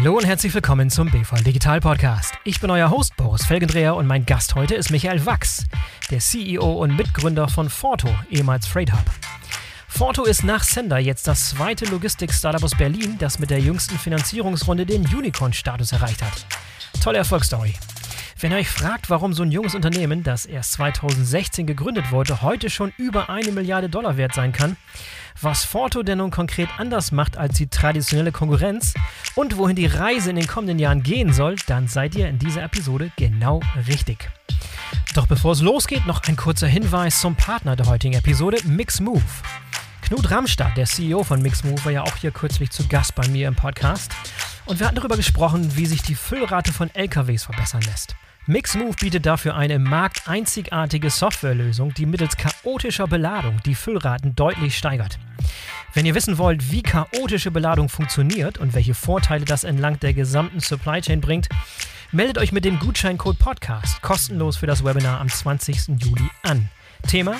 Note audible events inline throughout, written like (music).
Hallo und herzlich willkommen zum BVL Digital Podcast. Ich bin euer Host Boris Felgendreher und mein Gast heute ist Michael Wachs, der CEO und Mitgründer von Forto, ehemals Freight Hub. Forto ist nach Sender jetzt das zweite Logistik-Startup aus Berlin, das mit der jüngsten Finanzierungsrunde den Unicorn-Status erreicht hat. Tolle Erfolgsstory. Wenn ihr euch fragt, warum so ein junges Unternehmen, das erst 2016 gegründet wurde, heute schon über eine Milliarde Dollar wert sein kann, was Forto denn nun konkret anders macht als die traditionelle Konkurrenz und wohin die Reise in den kommenden Jahren gehen soll, dann seid ihr in dieser Episode genau richtig. Doch bevor es losgeht, noch ein kurzer Hinweis zum Partner der heutigen Episode, Mixmove. Knut Ramstadt, der CEO von Mixmove, war ja auch hier kürzlich zu Gast bei mir im Podcast. Und wir hatten darüber gesprochen, wie sich die Füllrate von LKWs verbessern lässt. Mixmove bietet dafür eine im Markt einzigartige Softwarelösung, die mittels chaotischer Beladung die Füllraten deutlich steigert. Wenn ihr wissen wollt, wie chaotische Beladung funktioniert und welche Vorteile das entlang der gesamten Supply Chain bringt, meldet euch mit dem Gutscheincode Podcast kostenlos für das Webinar am 20. Juli an. Thema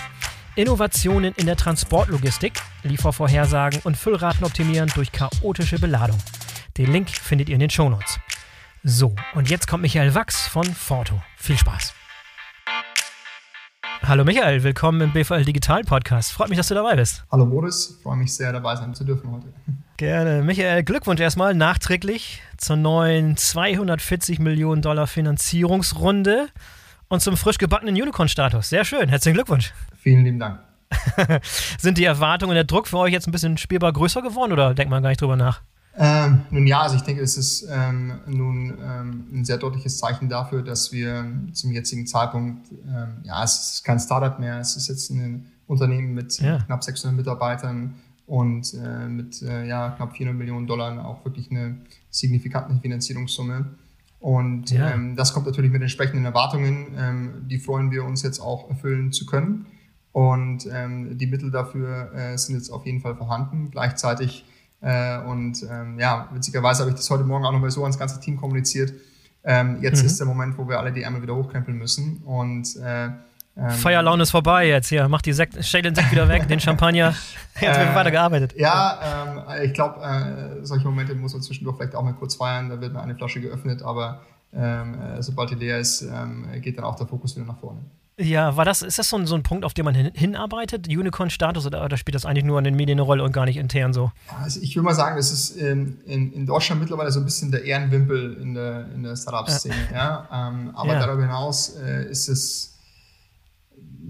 Innovationen in der Transportlogistik, Liefervorhersagen und Füllraten optimieren durch chaotische Beladung. Den Link findet ihr in den Shownotes. So, und jetzt kommt Michael Wachs von Forto. Viel Spaß. Hallo Michael, willkommen im BVL Digital Podcast. Freut mich, dass du dabei bist. Hallo Boris, freue mich sehr dabei sein zu dürfen heute. (laughs) Gerne. Michael, Glückwunsch erstmal nachträglich zur neuen 240 Millionen Dollar Finanzierungsrunde und zum frisch gebackenen Unicorn-Status. Sehr schön, herzlichen Glückwunsch. Vielen lieben Dank. (laughs) Sind die Erwartungen und der Druck für euch jetzt ein bisschen spielbar größer geworden oder denkt man gar nicht drüber nach? Ähm, nun ja, also ich denke, es ist ähm, nun ähm, ein sehr deutliches Zeichen dafür, dass wir zum jetzigen Zeitpunkt, ähm, ja, es ist kein Startup mehr, es ist jetzt ein Unternehmen mit ja. knapp 600 Mitarbeitern und äh, mit äh, ja, knapp 400 Millionen Dollar auch wirklich eine signifikante Finanzierungssumme. Und ja. ähm, das kommt natürlich mit entsprechenden Erwartungen, ähm, die freuen wir uns jetzt auch erfüllen zu können. Und ähm, die Mittel dafür äh, sind jetzt auf jeden Fall vorhanden. Gleichzeitig äh, und ähm, ja, witzigerweise habe ich das heute Morgen auch nochmal so ans ganze Team kommuniziert. Ähm, jetzt mhm. ist der Moment, wo wir alle die Ärmel wieder hochkrempeln müssen. Und äh, ähm, Feierlaune ist vorbei jetzt hier. Mach die Sekt, stell den Sekt wieder weg, den Champagner. (laughs) Jetzt wird äh, weiter gearbeitet. Ja, ähm, ich glaube, äh, solche Momente muss man zwischendurch vielleicht auch mal kurz feiern. Da wird mal eine Flasche geöffnet, aber ähm, äh, sobald die leer ist, ähm, geht dann auch der Fokus wieder nach vorne. Ja, war das, ist das so ein, so ein Punkt, auf den man hin, hinarbeitet? Unicorn-Status oder, oder, spielt das eigentlich nur an den Medien eine Rolle und gar nicht intern so? Also ich würde mal sagen, das ist in, in, in, Deutschland mittlerweile so ein bisschen der Ehrenwimpel in der, in der Startup-Szene. Ja. ja. Ähm, aber ja. darüber hinaus äh, ist es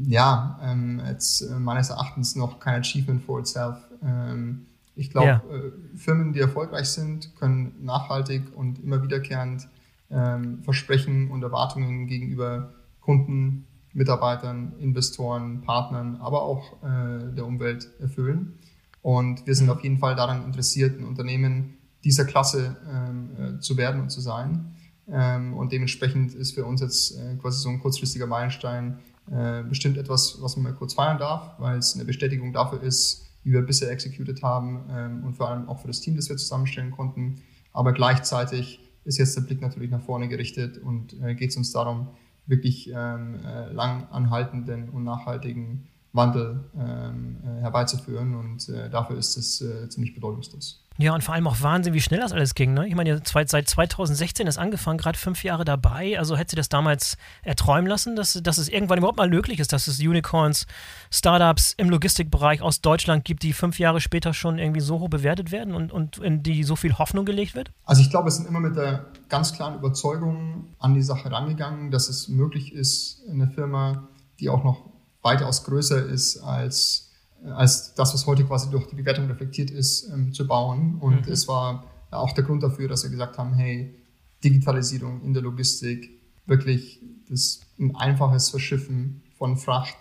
ja ähm, jetzt äh, meines Erachtens noch kein Achievement for itself. Ähm, ich glaube, ja. äh, Firmen, die erfolgreich sind, können nachhaltig und immer wiederkehrend ähm, Versprechen und Erwartungen gegenüber Kunden Mitarbeitern, Investoren, Partnern, aber auch äh, der Umwelt erfüllen. Und wir sind auf jeden Fall daran interessiert, ein Unternehmen dieser Klasse ähm, äh, zu werden und zu sein. Ähm, und dementsprechend ist für uns jetzt äh, quasi so ein kurzfristiger Meilenstein äh, bestimmt etwas, was man mal kurz feiern darf, weil es eine Bestätigung dafür ist, wie wir bisher executed haben ähm, und vor allem auch für das Team, das wir zusammenstellen konnten. Aber gleichzeitig ist jetzt der Blick natürlich nach vorne gerichtet und äh, geht es uns darum, wirklich ähm, äh, lang anhaltenden und nachhaltigen Wandel ähm, äh, herbeizuführen. Und äh, dafür ist es äh, ziemlich bedeutungslos. Ja, und vor allem auch Wahnsinn, wie schnell das alles ging. Ne? Ich meine, seit 2016 ist angefangen, gerade fünf Jahre dabei. Also hätte sie das damals erträumen lassen, dass, dass es irgendwann überhaupt mal möglich ist, dass es Unicorns, Startups im Logistikbereich aus Deutschland gibt, die fünf Jahre später schon irgendwie so hoch bewertet werden und, und in die so viel Hoffnung gelegt wird? Also ich glaube, es sind immer mit der ganz klaren Überzeugung an die Sache rangegangen, dass es möglich ist, eine Firma, die auch noch weitaus größer ist als als das, was heute quasi durch die Bewertung reflektiert ist, ähm, zu bauen. Und mhm. es war auch der Grund dafür, dass wir gesagt haben, hey, Digitalisierung in der Logistik, wirklich das ein einfaches Verschiffen von Fracht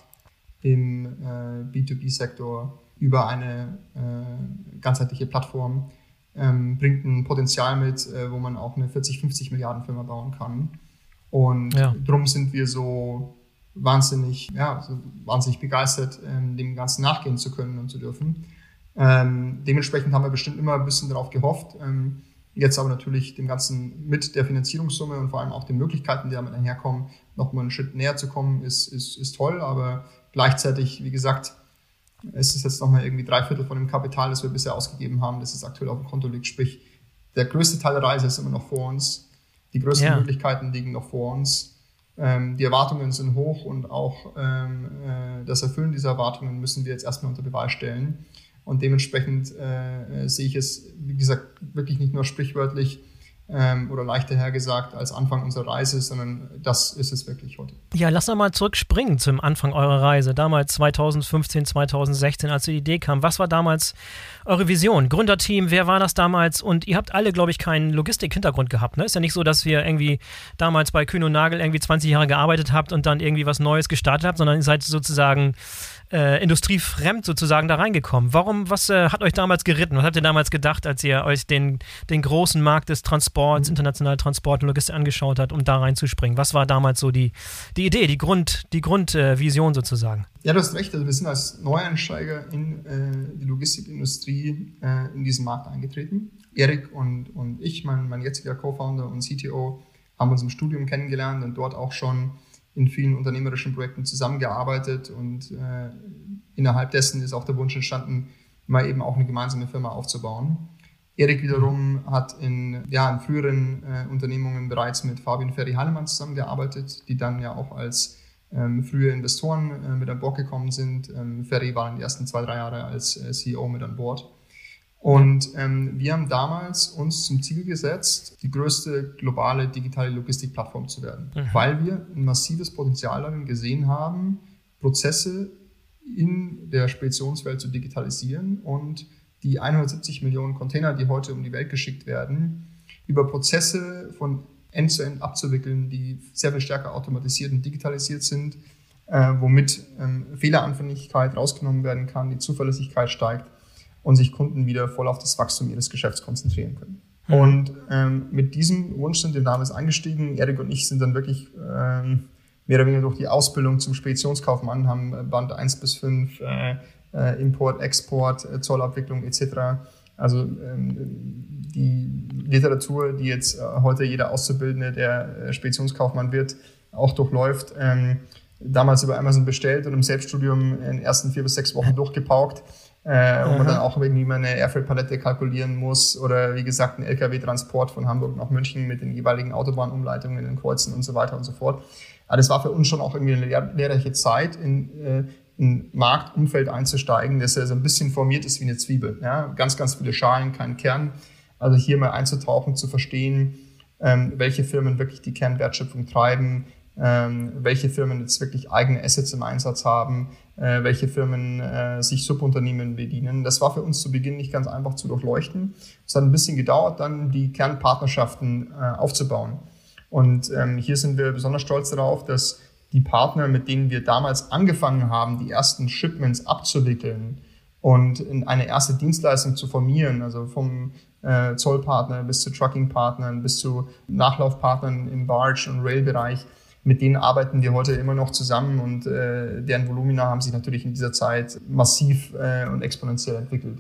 im äh, B2B-Sektor über eine äh, ganzheitliche Plattform ähm, bringt ein Potenzial mit, äh, wo man auch eine 40, 50 Milliarden Firma bauen kann. Und ja. darum sind wir so wahnsinnig, ja, wahnsinnig begeistert, ähm, dem Ganzen nachgehen zu können und zu dürfen. Ähm, dementsprechend haben wir bestimmt immer ein bisschen darauf gehofft. Ähm, jetzt aber natürlich dem Ganzen mit der Finanzierungssumme und vor allem auch den Möglichkeiten, die damit einherkommen, nochmal einen Schritt näher zu kommen, ist, ist, ist toll. Aber gleichzeitig, wie gesagt, es ist jetzt nochmal irgendwie drei Viertel von dem Kapital, das wir bisher ausgegeben haben, das jetzt aktuell auf dem Konto liegt. Sprich, der größte Teil der Reise ist immer noch vor uns. Die größten ja. Möglichkeiten liegen noch vor uns. Ähm, die Erwartungen sind hoch und auch ähm, äh, das Erfüllen dieser Erwartungen müssen wir jetzt erstmal unter Beweis stellen. Und dementsprechend äh, äh, sehe ich es, wie gesagt, wirklich nicht nur sprichwörtlich ähm, oder leichter hergesagt als Anfang unserer Reise, sondern das ist es wirklich heute. Ja, lass uns mal zurückspringen zum Anfang eurer Reise. Damals 2015, 2016, als die Idee kam. Was war damals eure Vision? Gründerteam, wer war das damals? Und ihr habt alle, glaube ich, keinen Logistik-Hintergrund gehabt. Ne? Ist ja nicht so, dass wir irgendwie damals bei Kühn und Nagel irgendwie 20 Jahre gearbeitet habt und dann irgendwie was Neues gestartet habt, sondern ihr seid sozusagen äh, industriefremd sozusagen da reingekommen. Warum, was äh, hat euch damals geritten? Was habt ihr damals gedacht, als ihr euch den, den großen Markt des Transports, mhm. internationalen Transport und Logistik angeschaut habt, um da reinzuspringen? Was war damals so die, die Idee, die Grund, die Grundvision äh, sozusagen? Ja, du hast recht. Also wir sind als Neueinsteiger in äh, die Logistikindustrie äh, in diesen Markt eingetreten. Erik und, und ich, mein, mein jetziger Co-Founder und CTO, haben uns im Studium kennengelernt und dort auch schon in vielen unternehmerischen Projekten zusammengearbeitet und äh, innerhalb dessen ist auch der Wunsch entstanden, mal eben auch eine gemeinsame Firma aufzubauen. Erik wiederum hat in, ja, in früheren äh, Unternehmungen bereits mit Fabian Ferry Hallemann zusammengearbeitet, die dann ja auch als ähm, frühe Investoren äh, mit an Bord gekommen sind. Ähm, Ferry war in den ersten zwei, drei Jahre als äh, CEO mit an Bord. Und ähm, wir haben damals uns zum Ziel gesetzt, die größte globale digitale Logistikplattform zu werden, mhm. weil wir ein massives Potenzial darin gesehen haben, Prozesse in der Speditionswelt zu digitalisieren und die 170 Millionen Container, die heute um die Welt geschickt werden, über Prozesse von End-zu-End -End abzuwickeln, die sehr viel stärker automatisiert und digitalisiert sind, äh, womit ähm, Fehleranfälligkeit rausgenommen werden kann, die Zuverlässigkeit steigt und sich Kunden wieder voll auf das Wachstum ihres Geschäfts konzentrieren können. Mhm. Und ähm, mit diesem Wunsch sind wir damals eingestiegen. Erik und ich sind dann wirklich ähm, mehr oder weniger durch die Ausbildung zum Speditionskaufmann, haben äh, Band 1 bis 5, äh, äh, Import, Export, äh, Zollabwicklung etc. Also ähm, die Literatur, die jetzt äh, heute jeder Auszubildende, der äh, Speditionskaufmann wird, auch durchläuft, ähm, damals über Amazon bestellt und im Selbststudium in den ersten vier bis sechs Wochen durchgepaukt äh, wo man dann auch irgendwie mal eine Airfreight-Palette kalkulieren muss oder wie gesagt ein LKW-Transport von Hamburg nach München mit den jeweiligen Autobahnumleitungen in den Kreuzen und so weiter und so fort. Aber das war für uns schon auch irgendwie eine lehr lehrreiche Zeit, in äh, ein Marktumfeld einzusteigen, das ja so ein bisschen formiert ist wie eine Zwiebel. Ja? Ganz, ganz viele Schalen, kein Kern. Also hier mal einzutauchen, zu verstehen, ähm, welche Firmen wirklich die Kernwertschöpfung treiben, ähm, welche Firmen jetzt wirklich eigene Assets im Einsatz haben, äh, welche Firmen äh, sich Subunternehmen bedienen. Das war für uns zu Beginn nicht ganz einfach zu durchleuchten. Es hat ein bisschen gedauert, dann die Kernpartnerschaften äh, aufzubauen. Und ähm, hier sind wir besonders stolz darauf, dass die Partner, mit denen wir damals angefangen haben, die ersten Shipments abzuwickeln und in eine erste Dienstleistung zu formieren, also vom äh, Zollpartner bis zu Truckingpartnern bis zu Nachlaufpartnern im Barge- und Rail-Bereich, mit denen arbeiten wir heute immer noch zusammen und äh, deren Volumina haben sich natürlich in dieser Zeit massiv äh, und exponentiell entwickelt.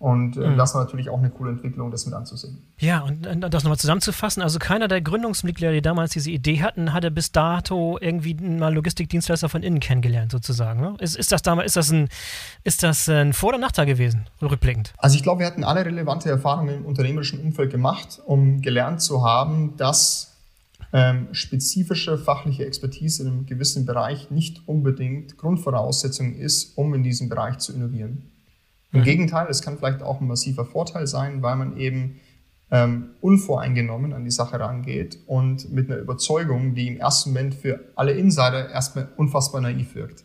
Und äh, mhm. das war natürlich auch eine coole Entwicklung, das mit anzusehen. Ja, und, und das nochmal zusammenzufassen, also keiner der Gründungsmitglieder, die damals diese Idee hatten, hatte bis dato irgendwie mal Logistikdienstleister von innen kennengelernt, sozusagen. Ne? Ist, ist das damals, ist das ein, ist das ein Vor- oder Nachteil gewesen, rückblickend? Also ich glaube, wir hatten alle relevante Erfahrungen im unternehmerischen Umfeld gemacht, um gelernt zu haben, dass ähm, spezifische fachliche Expertise in einem gewissen Bereich nicht unbedingt Grundvoraussetzung ist, um in diesem Bereich zu innovieren. Im mhm. Gegenteil, es kann vielleicht auch ein massiver Vorteil sein, weil man eben ähm, unvoreingenommen an die Sache rangeht und mit einer Überzeugung, die im ersten Moment für alle Insider erstmal unfassbar naiv wirkt.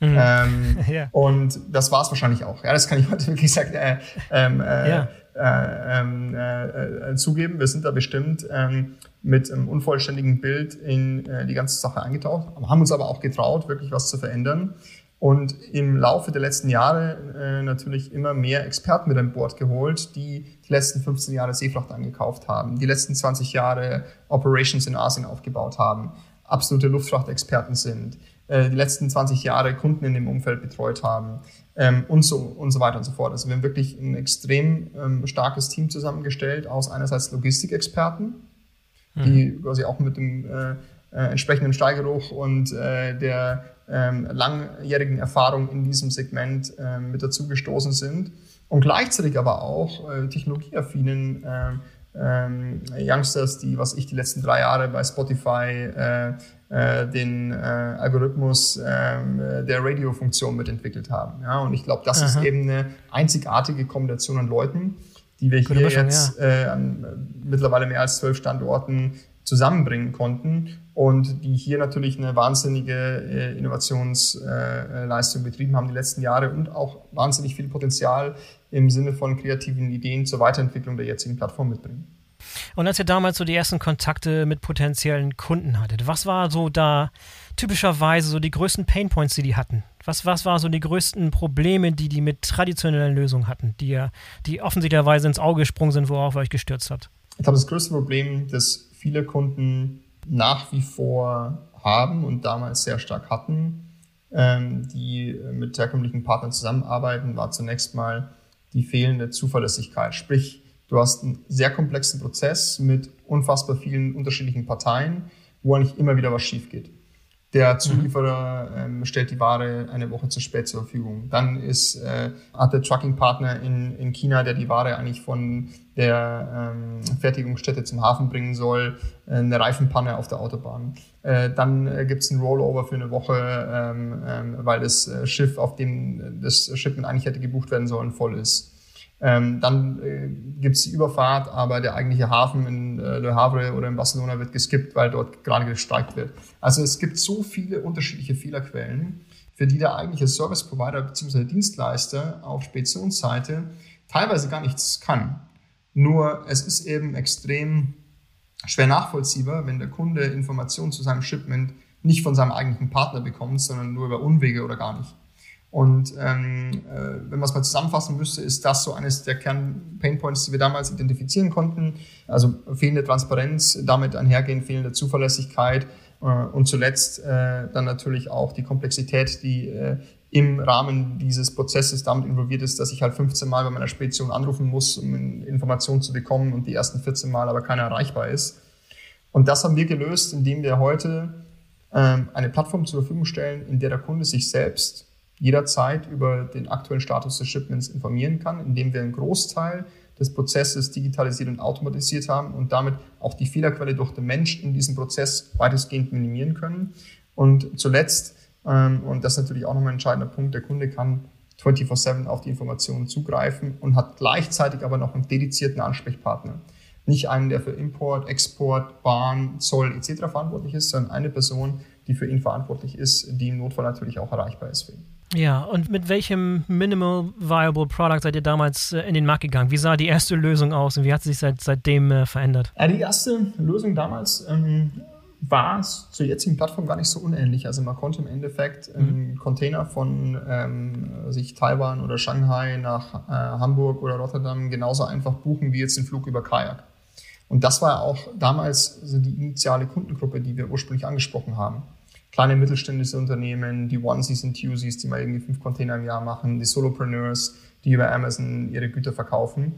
Mhm. Ähm, (laughs) ja. Und das war es wahrscheinlich auch. Ja, das kann ich heute wirklich sagen, äh, ähm, äh, ja. Äh, ähm, äh, äh, zugeben. Wir sind da bestimmt ähm, mit einem unvollständigen Bild in äh, die ganze Sache eingetaucht, haben uns aber auch getraut, wirklich was zu verändern. Und im Laufe der letzten Jahre äh, natürlich immer mehr Experten mit an Bord geholt, die die letzten 15 Jahre Seefracht angekauft haben, die letzten 20 Jahre Operations in Asien aufgebaut haben, absolute Luftfrachtexperten sind, äh, die letzten 20 Jahre Kunden in dem Umfeld betreut haben ähm, und, so, und so weiter und so fort. Also wir haben wirklich ein extrem ähm, starkes Team zusammengestellt aus einerseits Logistikexperten, die mhm. quasi auch mit dem äh, äh, entsprechenden Steigeruch und äh, der ähm, langjährigen Erfahrung in diesem Segment äh, mit dazugestoßen sind. und gleichzeitig aber auch äh, technologieaffinen äh, ähm, Youngsters, die, was ich die letzten drei Jahre bei Spotify äh, den äh, Algorithmus äh, der Radiofunktion mitentwickelt haben. Ja, und ich glaube, das Aha. ist eben eine einzigartige Kombination an Leuten, die wir hier Mischung, jetzt ja. äh, an mittlerweile mehr als zwölf Standorten zusammenbringen konnten und die hier natürlich eine wahnsinnige äh, Innovationsleistung äh, betrieben haben die letzten Jahre und auch wahnsinnig viel Potenzial im Sinne von kreativen Ideen zur Weiterentwicklung der jetzigen Plattform mitbringen. Und als ihr damals so die ersten Kontakte mit potenziellen Kunden hattet, was war so da typischerweise so die größten Painpoints, die die hatten? Was, was war so die größten Probleme, die die mit traditionellen Lösungen hatten, die, die offensichtlicherweise ins Auge gesprungen sind, worauf ihr euch gestürzt habt? Ich glaube, das größte Problem, das viele Kunden nach wie vor haben und damals sehr stark hatten, ähm, die mit herkömmlichen Partnern zusammenarbeiten, war zunächst mal die fehlende Zuverlässigkeit. Sprich, Du hast einen sehr komplexen Prozess mit unfassbar vielen unterschiedlichen Parteien, wo eigentlich immer wieder was schief geht. Der Zulieferer ähm, stellt die Ware eine Woche zu spät zur Verfügung. Dann ist, äh, hat der Trucking-Partner in, in China, der die Ware eigentlich von der ähm, Fertigungsstätte zum Hafen bringen soll, äh, eine Reifenpanne auf der Autobahn. Äh, dann äh, gibt es einen Rollover für eine Woche, ähm, ähm, weil das äh, Schiff, auf dem das Shipment eigentlich hätte gebucht werden sollen, voll ist. Ähm, dann äh, gibt es die Überfahrt, aber der eigentliche Hafen in äh, Le Havre oder in Barcelona wird geskippt, weil dort gerade gestreikt wird. Also es gibt so viele unterschiedliche Fehlerquellen, für die der eigentliche Service Provider bzw. Dienstleister auf Speditionsseite teilweise gar nichts kann. Nur es ist eben extrem schwer nachvollziehbar, wenn der Kunde Informationen zu seinem Shipment nicht von seinem eigentlichen Partner bekommt, sondern nur über Umwege oder gar nicht. Und ähm, äh, wenn man es mal zusammenfassen müsste, ist das so eines der Kern-Painpoints, die wir damals identifizieren konnten. Also fehlende Transparenz, damit einhergehend fehlende Zuverlässigkeit äh, und zuletzt äh, dann natürlich auch die Komplexität, die äh, im Rahmen dieses Prozesses damit involviert ist, dass ich halt 15 Mal bei meiner Spedition anrufen muss, um Informationen zu bekommen und die ersten 14 Mal aber keiner erreichbar ist. Und das haben wir gelöst, indem wir heute ähm, eine Plattform zur Verfügung stellen, in der der Kunde sich selbst jederzeit über den aktuellen Status des Shipments informieren kann, indem wir einen Großteil des Prozesses digitalisiert und automatisiert haben und damit auch die Fehlerquelle durch den Mensch in diesem Prozess weitestgehend minimieren können. Und zuletzt, ähm, und das ist natürlich auch nochmal ein entscheidender Punkt, der Kunde kann 24-7 auf die Informationen zugreifen und hat gleichzeitig aber noch einen dedizierten Ansprechpartner. Nicht einen, der für Import, Export, Bahn, Zoll etc. verantwortlich ist, sondern eine Person, die für ihn verantwortlich ist, die im Notfall natürlich auch erreichbar ist für ihn. Ja, und mit welchem Minimal Viable Product seid ihr damals äh, in den Markt gegangen? Wie sah die erste Lösung aus und wie hat sie sich seit, seitdem äh, verändert? Ja, die erste Lösung damals ähm, war es zur jetzigen Plattform gar nicht so unähnlich. Also man konnte im Endeffekt einen mhm. Container von ähm, sich Taiwan oder Shanghai nach äh, Hamburg oder Rotterdam genauso einfach buchen wie jetzt den Flug über Kajak. Und das war auch damals so die initiale Kundengruppe, die wir ursprünglich angesprochen haben kleine mittelständische Unternehmen, die Onesies und Twosies, die mal irgendwie fünf Container im Jahr machen, die Solopreneurs, die über Amazon ihre Güter verkaufen.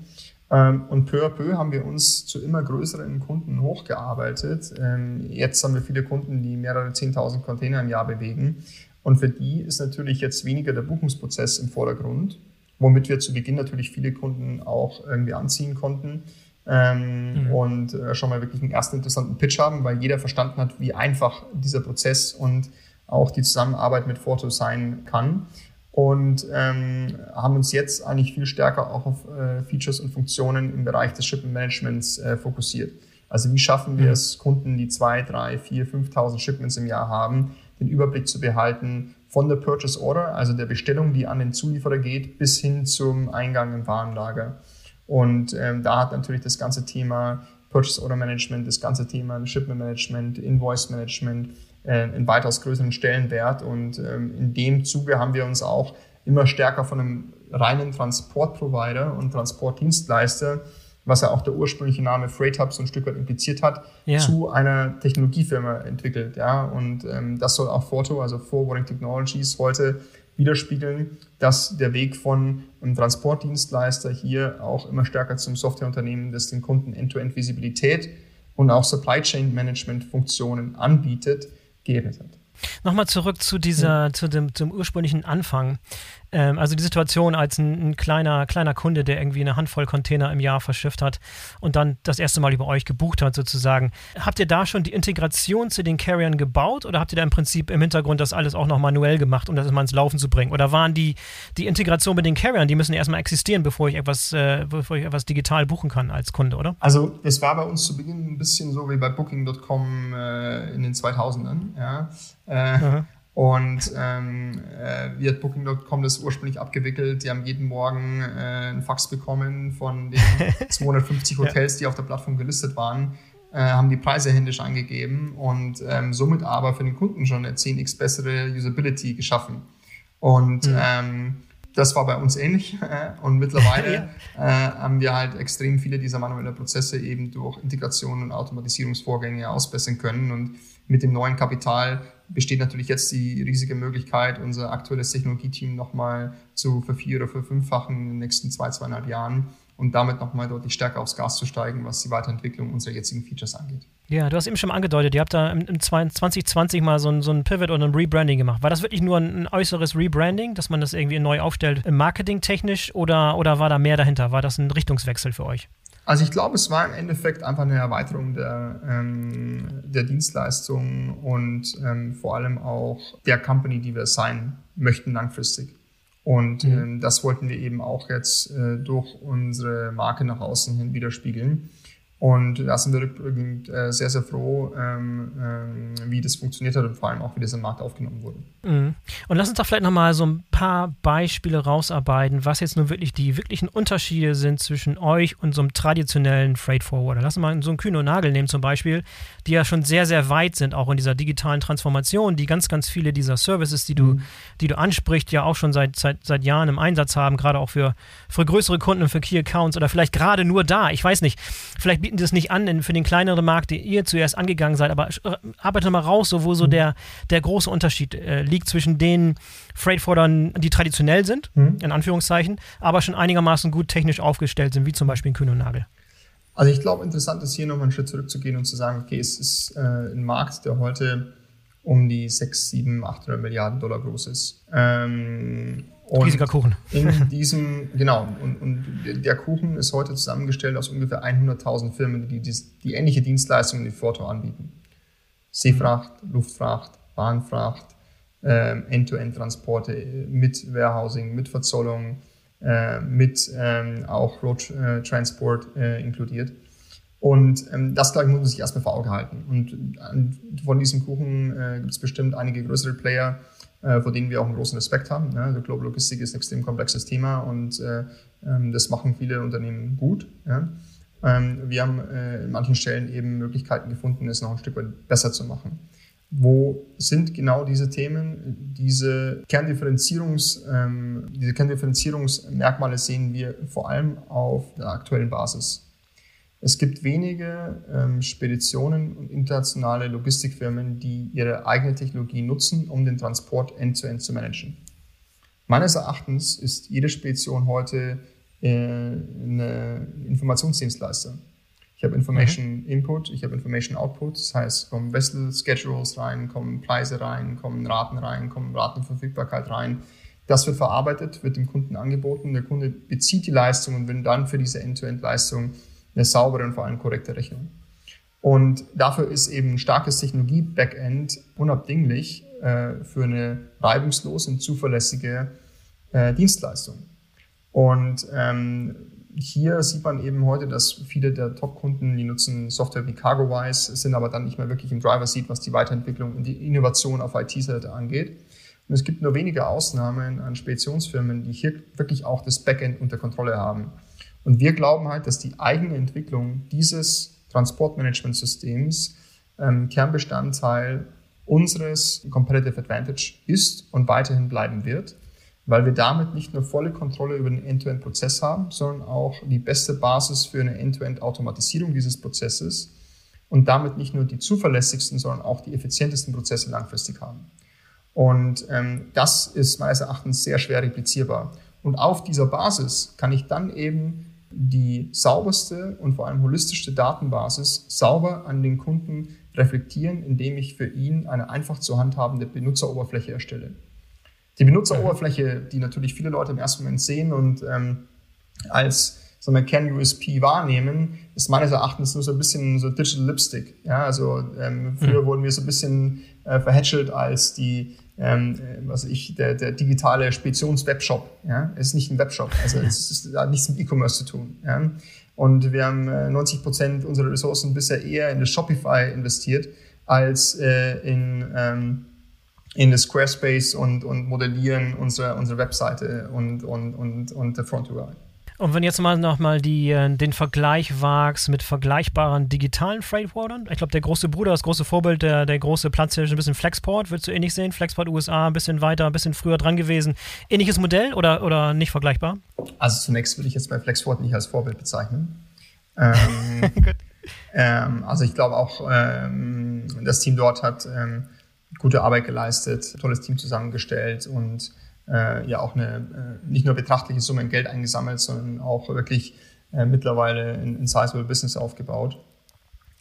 Ähm, und peu à peu haben wir uns zu immer größeren Kunden hochgearbeitet. Ähm, jetzt haben wir viele Kunden, die mehrere 10.000 Container im Jahr bewegen. Und für die ist natürlich jetzt weniger der Buchungsprozess im Vordergrund, womit wir zu Beginn natürlich viele Kunden auch irgendwie anziehen konnten ähm, mhm. und äh, schon mal wirklich einen ersten interessanten Pitch haben, weil jeder verstanden hat, wie einfach dieser Prozess und auch die Zusammenarbeit mit Forto sein kann. Und ähm, haben uns jetzt eigentlich viel stärker auch auf äh, Features und Funktionen im Bereich des Shipment Managements äh, fokussiert. Also wie schaffen wir mhm. es, Kunden, die zwei, drei, vier, 5.000 Shipments im Jahr haben, den Überblick zu behalten von der Purchase Order, also der Bestellung, die an den Zulieferer geht, bis hin zum Eingang im Warenlager. Und ähm, da hat natürlich das ganze Thema Purchase Order Management, das ganze Thema Shipment Management, Invoice Management äh, einen weitaus größeren Stellenwert. Und ähm, in dem Zuge haben wir uns auch immer stärker von einem reinen Transportprovider und Transportdienstleister, was ja auch der ursprüngliche Name Freight Hub so ein Stück weit impliziert hat, ja. zu einer Technologiefirma entwickelt. Ja? Und ähm, das soll auch Forto, also Forwarding Technologies, heute widerspiegeln, dass der Weg von einem Transportdienstleister hier auch immer stärker zum Softwareunternehmen, das den Kunden End-to-End-Visibilität und auch Supply Chain Management Funktionen anbietet, geebnet hat. Nochmal zurück zu dieser, mhm. zu dem, zum ursprünglichen Anfang. Ähm, also die Situation als ein, ein, kleiner, kleiner Kunde, der irgendwie eine Handvoll Container im Jahr verschifft hat und dann das erste Mal über euch gebucht hat, sozusagen. Habt ihr da schon die Integration zu den Carriern gebaut oder habt ihr da im Prinzip im Hintergrund das alles auch noch manuell gemacht, um das mal ins Laufen zu bringen? Oder waren die, die Integration mit den Carriern, die müssen ja erstmal existieren, bevor ich etwas, äh, bevor ich etwas digital buchen kann als Kunde, oder? Also es war bei uns zu Beginn ein bisschen so wie bei Booking.com äh, in den 2000ern. Ja. Äh, und ähm, äh, wie hat Booking.com das ursprünglich abgewickelt? Die haben jeden Morgen äh, einen Fax bekommen von den (laughs) 250 Hotels, die auf der Plattform gelistet waren, äh, haben die Preise händisch angegeben und ähm, somit aber für den Kunden schon eine 10x bessere Usability geschaffen. Und mhm. ähm, das war bei uns ähnlich. Und mittlerweile (laughs) ja. äh, haben wir halt extrem viele dieser manuellen Prozesse eben durch Integration und Automatisierungsvorgänge ausbessern können. Und mit dem neuen Kapital besteht natürlich jetzt die riesige Möglichkeit, unser aktuelles Technologieteam nochmal zu vervier- oder verfünffachen in den nächsten zwei, zweieinhalb Jahren und damit nochmal deutlich stärker aufs Gas zu steigen, was die Weiterentwicklung unserer jetzigen Features angeht. Ja, du hast eben schon mal angedeutet, ihr habt da im 2020 mal so ein, so ein Pivot oder ein Rebranding gemacht. War das wirklich nur ein, ein äußeres Rebranding, dass man das irgendwie neu aufstellt, marketingtechnisch, oder, oder war da mehr dahinter? War das ein Richtungswechsel für euch? Also ich glaube, es war im Endeffekt einfach eine Erweiterung der, ähm, der Dienstleistungen und ähm, vor allem auch der Company, die wir sein möchten langfristig. Und mhm. ähm, das wollten wir eben auch jetzt äh, durch unsere Marke nach außen hin widerspiegeln. Und da sind wir rückblickend äh, sehr, sehr froh, ähm, ähm, wie das funktioniert hat und vor allem auch, wie das im Markt aufgenommen wurde. Mhm. Und lass uns doch vielleicht nochmal so ein paar Beispiele rausarbeiten, was jetzt nun wirklich die wirklichen Unterschiede sind zwischen euch und so einem traditionellen Freight Forwarder. Lass uns mal so einen Kühn und Nagel nehmen zum Beispiel, die ja schon sehr, sehr weit sind, auch in dieser digitalen Transformation, die ganz, ganz viele dieser Services, die du, mhm. die du ansprichst, ja auch schon seit, seit, seit Jahren im Einsatz haben, gerade auch für, für größere Kunden und für Key Accounts oder vielleicht gerade nur da. Ich weiß nicht. Vielleicht bieten das nicht an für den kleineren Markt, den ihr zuerst angegangen seid, aber arbeitet mal raus, so, wo so mhm. der, der große Unterschied äh, liegt zwischen den Freightfordern, die traditionell sind, mhm. in Anführungszeichen, aber schon einigermaßen gut technisch aufgestellt sind, wie zum Beispiel Kühn und Nagel. Also ich glaube, interessant ist hier nochmal einen Schritt zurückzugehen und zu sagen, okay, es ist äh, ein Markt, der heute um die 6, 7, 800 Milliarden Dollar groß ist. Ähm, und Riesiger Kuchen. In (laughs) diesem, genau, und, und der Kuchen ist heute zusammengestellt aus ungefähr 100.000 Firmen, die, die die ähnliche Dienstleistungen wie Forto anbieten. Seefracht, Luftfracht, Bahnfracht, äh, End-to-End-Transporte mit Warehousing, mit Verzollung, äh, mit ähm, auch Road äh, Transport äh, inkludiert. Und ähm, das, glaube ich, muss man sich erstmal vor Augen halten. Und äh, von diesem Kuchen äh, gibt es bestimmt einige größere Player, äh, vor denen wir auch einen großen Respekt haben. Ne? Also Global Logistik ist ein extrem komplexes Thema und äh, ähm, das machen viele Unternehmen gut. Ja? Ähm, wir haben äh, in manchen Stellen eben Möglichkeiten gefunden, es noch ein Stück weit besser zu machen. Wo sind genau diese Themen? Diese, Kerndifferenzierungs, ähm, diese Kerndifferenzierungsmerkmale sehen wir vor allem auf der aktuellen Basis. Es gibt wenige ähm, Speditionen und internationale Logistikfirmen, die ihre eigene Technologie nutzen, um den Transport end-to-end -end zu managen. Meines Erachtens ist jede Spedition heute äh, eine Informationsdienstleister. Ich habe Information mhm. Input, ich habe Information Output, das heißt, kommen Vessel Schedules rein, kommen Preise rein, kommen Raten rein, kommen Ratenverfügbarkeit rein. Das wird verarbeitet, wird dem Kunden angeboten, der Kunde bezieht die Leistung und will dann für diese End-to-End-Leistung eine saubere und vor allem korrekte Rechnung. Und dafür ist eben ein starkes Technologie-Backend unabdinglich äh, für eine reibungslose und zuverlässige äh, Dienstleistung. Und ähm, hier sieht man eben heute, dass viele der Top-Kunden, die nutzen Software wie CargoWise, sind aber dann nicht mehr wirklich im Driver-Seat, was die Weiterentwicklung und die Innovation auf IT-Seite angeht. Und es gibt nur wenige Ausnahmen an Speditionsfirmen, die hier wirklich auch das Backend unter Kontrolle haben. Und wir glauben halt, dass die eigene Entwicklung dieses Transportmanagementsystems ähm, Kernbestandteil unseres Competitive Advantage ist und weiterhin bleiben wird, weil wir damit nicht nur volle Kontrolle über den End-to-End-Prozess haben, sondern auch die beste Basis für eine End-to-End-Automatisierung dieses Prozesses und damit nicht nur die zuverlässigsten, sondern auch die effizientesten Prozesse langfristig haben. Und ähm, das ist meines Erachtens sehr schwer replizierbar. Und auf dieser Basis kann ich dann eben die sauberste und vor allem holistischste Datenbasis sauber an den Kunden reflektieren, indem ich für ihn eine einfach zu handhabende Benutzeroberfläche erstelle. Die Benutzeroberfläche, die natürlich viele Leute im ersten Moment sehen und ähm, als so eine Can-USP wahrnehmen, ist meines Erachtens nur so ein bisschen so Digital Lipstick. Ja, also ähm, früher mhm. wurden wir so ein bisschen äh, verhätschelt als die, ähm, äh, was ich, der, der digitale Speditions-Webshop. Ja, ist nicht ein Webshop, also es, ist, hat nichts mit E-Commerce zu tun. Ja? Und wir haben äh, 90 Prozent unserer Ressourcen bisher eher in das Shopify investiert als äh, in ähm, in das Squarespace und, und modellieren unsere, unsere Webseite und, und, und, und der Front UI. Und wenn jetzt mal nochmal äh, den Vergleich wagst mit vergleichbaren digitalen Freightforwardern, ich glaube, der große Bruder, das große Vorbild, der, der große Platz ist ein bisschen Flexport, würdest du ähnlich sehen? Flexport USA, ein bisschen weiter, ein bisschen früher dran gewesen. Ähnliches Modell oder, oder nicht vergleichbar? Also zunächst würde ich jetzt bei Flexport nicht als Vorbild bezeichnen. (laughs) Ähm, ähm, also ich glaube auch, ähm, das Team dort hat ähm, gute Arbeit geleistet, tolles Team zusammengestellt und äh, ja auch eine äh, nicht nur betrachtliche Summe in Geld eingesammelt, sondern auch wirklich äh, mittlerweile ein, ein sizable Business aufgebaut.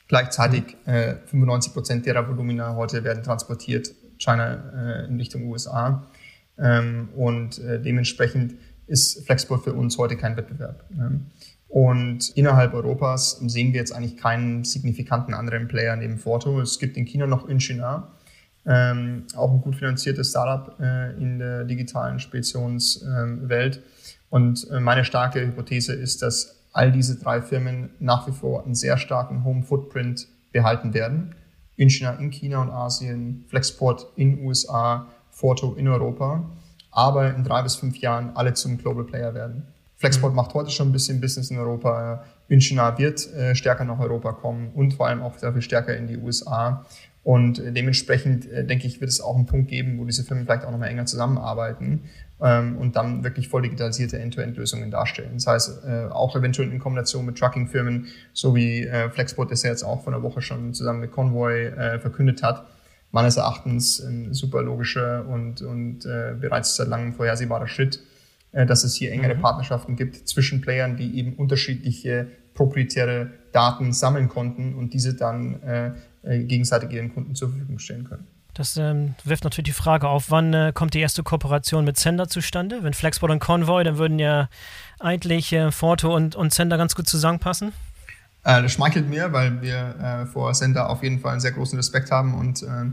Gleichzeitig äh, 95 Prozent derer Volumina heute werden transportiert China äh, in Richtung USA ähm, und äh, dementsprechend ist Flexport für uns heute kein Wettbewerb. Ne? Und innerhalb Europas sehen wir jetzt eigentlich keinen signifikanten anderen Player neben Forto. Es gibt in China noch Inchina, ähm, auch ein gut finanziertes Startup äh, in der digitalen Speditionswelt. Ähm, und äh, meine starke Hypothese ist, dass all diese drei Firmen nach wie vor einen sehr starken Home-Footprint behalten werden. In China, in China und Asien, Flexport in USA, Forto in Europa, aber in drei bis fünf Jahren alle zum Global Player werden. Flexport mhm. macht heute schon ein bisschen Business in Europa. China wird äh, stärker nach Europa kommen und vor allem auch sehr viel stärker in die USA. Und dementsprechend, äh, denke ich, wird es auch einen Punkt geben, wo diese Firmen vielleicht auch nochmal enger zusammenarbeiten ähm, und dann wirklich voll digitalisierte End-to-End-Lösungen darstellen. Das heißt, äh, auch eventuell in Kombination mit Trucking-Firmen, so wie äh, Flexport, das ja jetzt auch vor einer Woche schon zusammen mit Convoy äh, verkündet hat, meines Erachtens ein super logischer und, und äh, bereits seit langem vorhersehbarer Schritt, äh, dass es hier engere mhm. Partnerschaften gibt zwischen Playern, die eben unterschiedliche proprietäre Daten sammeln konnten und diese dann äh, gegenseitig ihren Kunden zur Verfügung stellen können. Das ähm, wirft natürlich die Frage auf, wann äh, kommt die erste Kooperation mit Sender zustande? Wenn Flexport und Convoy, dann würden ja eigentlich äh, Forto und, und Sender ganz gut zusammenpassen. Äh, das schmeichelt mir, weil wir äh, vor Sender auf jeden Fall einen sehr großen Respekt haben und äh,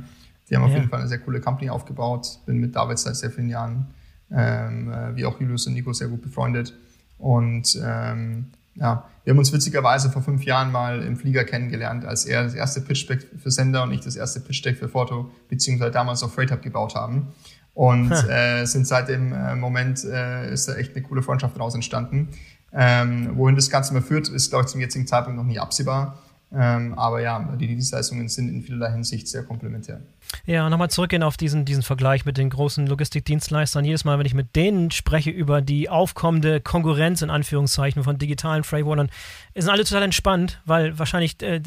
die haben auf ja. jeden Fall eine sehr coole Company aufgebaut. Bin mit David seit sehr vielen Jahren, ähm, äh, wie auch Julius und Nico, sehr gut befreundet. Und ähm, ja, wir haben uns witzigerweise vor fünf Jahren mal im Flieger kennengelernt, als er das erste Pitch-Deck für Sender und ich das erste Pitch-Deck für Foto, beziehungsweise damals auf Freight Hub gebaut haben. Und äh, sind seit dem äh, Moment äh, ist da echt eine coole Freundschaft daraus entstanden. Ähm, wohin das Ganze mal führt, ist, glaube ich, zum jetzigen Zeitpunkt noch nicht absehbar. Ähm, aber ja, die Dienstleistungen sind in vielerlei Hinsicht sehr komplementär. Ja, nochmal zurückgehen auf diesen, diesen Vergleich mit den großen Logistikdienstleistern. Jedes Mal, wenn ich mit denen spreche über die aufkommende Konkurrenz in Anführungszeichen von digitalen Freightwatern, sind alle total entspannt, weil wahrscheinlich äh,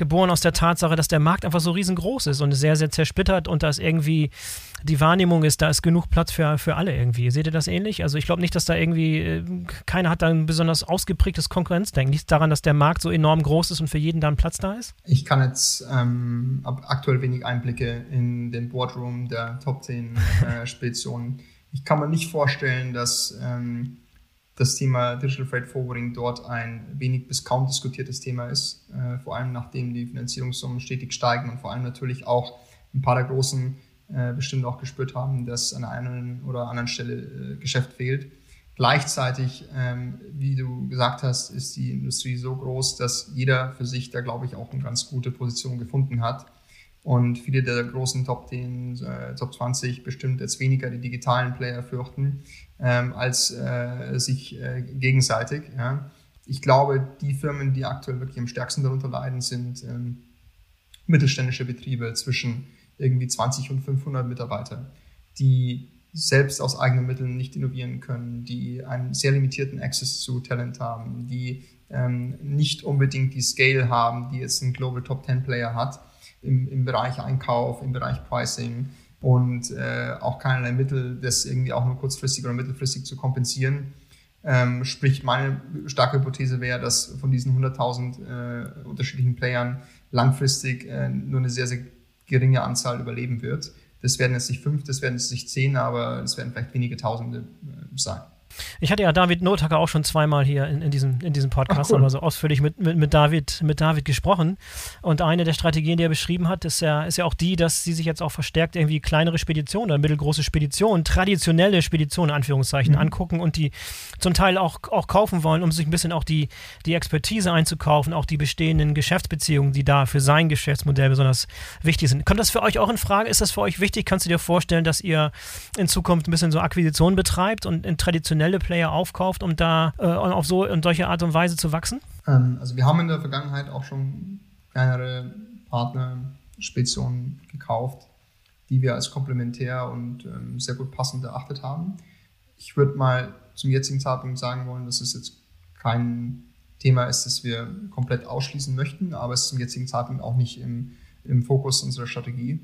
geboren aus der Tatsache, dass der Markt einfach so riesengroß ist und sehr, sehr zersplittert und dass irgendwie die Wahrnehmung ist, da ist genug Platz für, für alle irgendwie. Seht ihr das ähnlich? Also ich glaube nicht, dass da irgendwie, äh, keiner hat da ein besonders ausgeprägtes Konkurrenzdenken. Liegt daran, dass der Markt so enorm groß ist und für jeden da ein Platz da ist? Ich kann jetzt ähm, aktuell wenig Einblicke in den Boardroom der Top 10 äh, Speditionen. Ich kann mir nicht vorstellen, dass ähm, das Thema Digital Freight Forwarding dort ein wenig bis kaum diskutiertes Thema ist, äh, vor allem nachdem die Finanzierungssummen stetig steigen und vor allem natürlich auch ein paar der großen äh, bestimmt auch gespürt haben, dass an der einen oder anderen Stelle äh, Geschäft fehlt. Gleichzeitig, ähm, wie du gesagt hast, ist die Industrie so groß, dass jeder für sich da, glaube ich, auch eine ganz gute Position gefunden hat. Und viele der großen Top 10, äh, Top 20 bestimmt jetzt weniger die digitalen Player fürchten, ähm, als äh, sich äh, gegenseitig. Ja. Ich glaube, die Firmen, die aktuell wirklich am stärksten darunter leiden, sind ähm, mittelständische Betriebe zwischen irgendwie 20 und 500 Mitarbeiter, die selbst aus eigenen Mitteln nicht innovieren können, die einen sehr limitierten Access zu Talent haben, die ähm, nicht unbedingt die Scale haben, die jetzt ein Global Top 10 Player hat im, im Bereich Einkauf, im Bereich Pricing und äh, auch keinerlei Mittel, das irgendwie auch nur kurzfristig oder mittelfristig zu kompensieren. Ähm, sprich, meine starke Hypothese wäre, dass von diesen 100.000 äh, unterschiedlichen Playern langfristig äh, nur eine sehr, sehr geringe Anzahl überleben wird. Das werden jetzt nicht fünf, das werden jetzt nicht zehn, aber es werden vielleicht wenige Tausende äh, sein. Ich hatte ja David Notacker auch schon zweimal hier in, in, diesem, in diesem Podcast, Ach, cool. aber so ausführlich mit, mit, mit, David, mit David gesprochen. Und eine der Strategien, die er beschrieben hat, ist ja, ist ja auch die, dass sie sich jetzt auch verstärkt irgendwie kleinere Speditionen oder mittelgroße Speditionen, traditionelle Speditionen, in Anführungszeichen, mhm. angucken und die zum Teil auch, auch kaufen wollen, um sich ein bisschen auch die, die Expertise einzukaufen, auch die bestehenden Geschäftsbeziehungen, die da für sein Geschäftsmodell besonders wichtig sind. Kommt das für euch auch in Frage? Ist das für euch wichtig? Kannst du dir vorstellen, dass ihr in Zukunft ein bisschen so Akquisitionen betreibt und in traditionellen professionelle Player aufkauft, um da äh, auf so in solche Art und Weise zu wachsen? Ähm, also wir haben in der Vergangenheit auch schon kleinere Partner-Speditionen gekauft, die wir als komplementär und ähm, sehr gut passend erachtet haben. Ich würde mal zum jetzigen Zeitpunkt sagen wollen, dass es jetzt kein Thema ist, das wir komplett ausschließen möchten, aber es ist zum jetzigen Zeitpunkt auch nicht im, im Fokus unserer Strategie.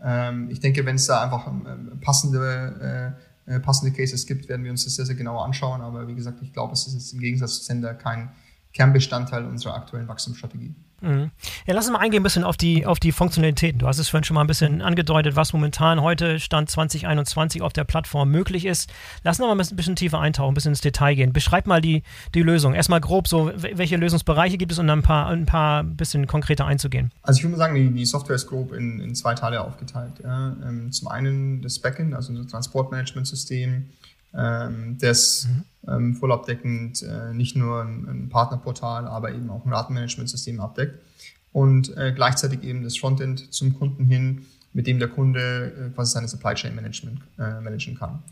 Ähm, ich denke, wenn es da einfach ähm, passende äh, äh, passende Cases gibt, werden wir uns das sehr, sehr genau anschauen. Aber wie gesagt, ich glaube, es ist jetzt im Gegensatz zu Sender kein Kernbestandteil unserer aktuellen Wachstumsstrategie. Mhm. Ja, lass uns mal eingehen ein bisschen auf die, auf die Funktionalitäten. Du hast es vorhin schon mal ein bisschen angedeutet, was momentan heute Stand 2021 auf der Plattform möglich ist. Lass uns mal ein bisschen tiefer eintauchen, ein bisschen ins Detail gehen. Beschreib mal die, die Lösung. Erstmal grob so, welche Lösungsbereiche gibt es und dann ein paar, ein paar bisschen konkreter einzugehen. Also ich würde mal sagen, die, die Software ist grob in, in zwei Teile aufgeteilt. Ja. Ähm, zum einen das Backend, also unser Transportmanagementsystem, ähm, das mhm ähm, vollabdeckend äh, nicht nur ein, ein, Partnerportal, aber eben auch ein Ratenmanagementsystem abdeckt und äh, gleichzeitig eben das Frontend zum Kunden hin, mit dem der Kunde äh, quasi seine Supply Chain Management äh, managen kann.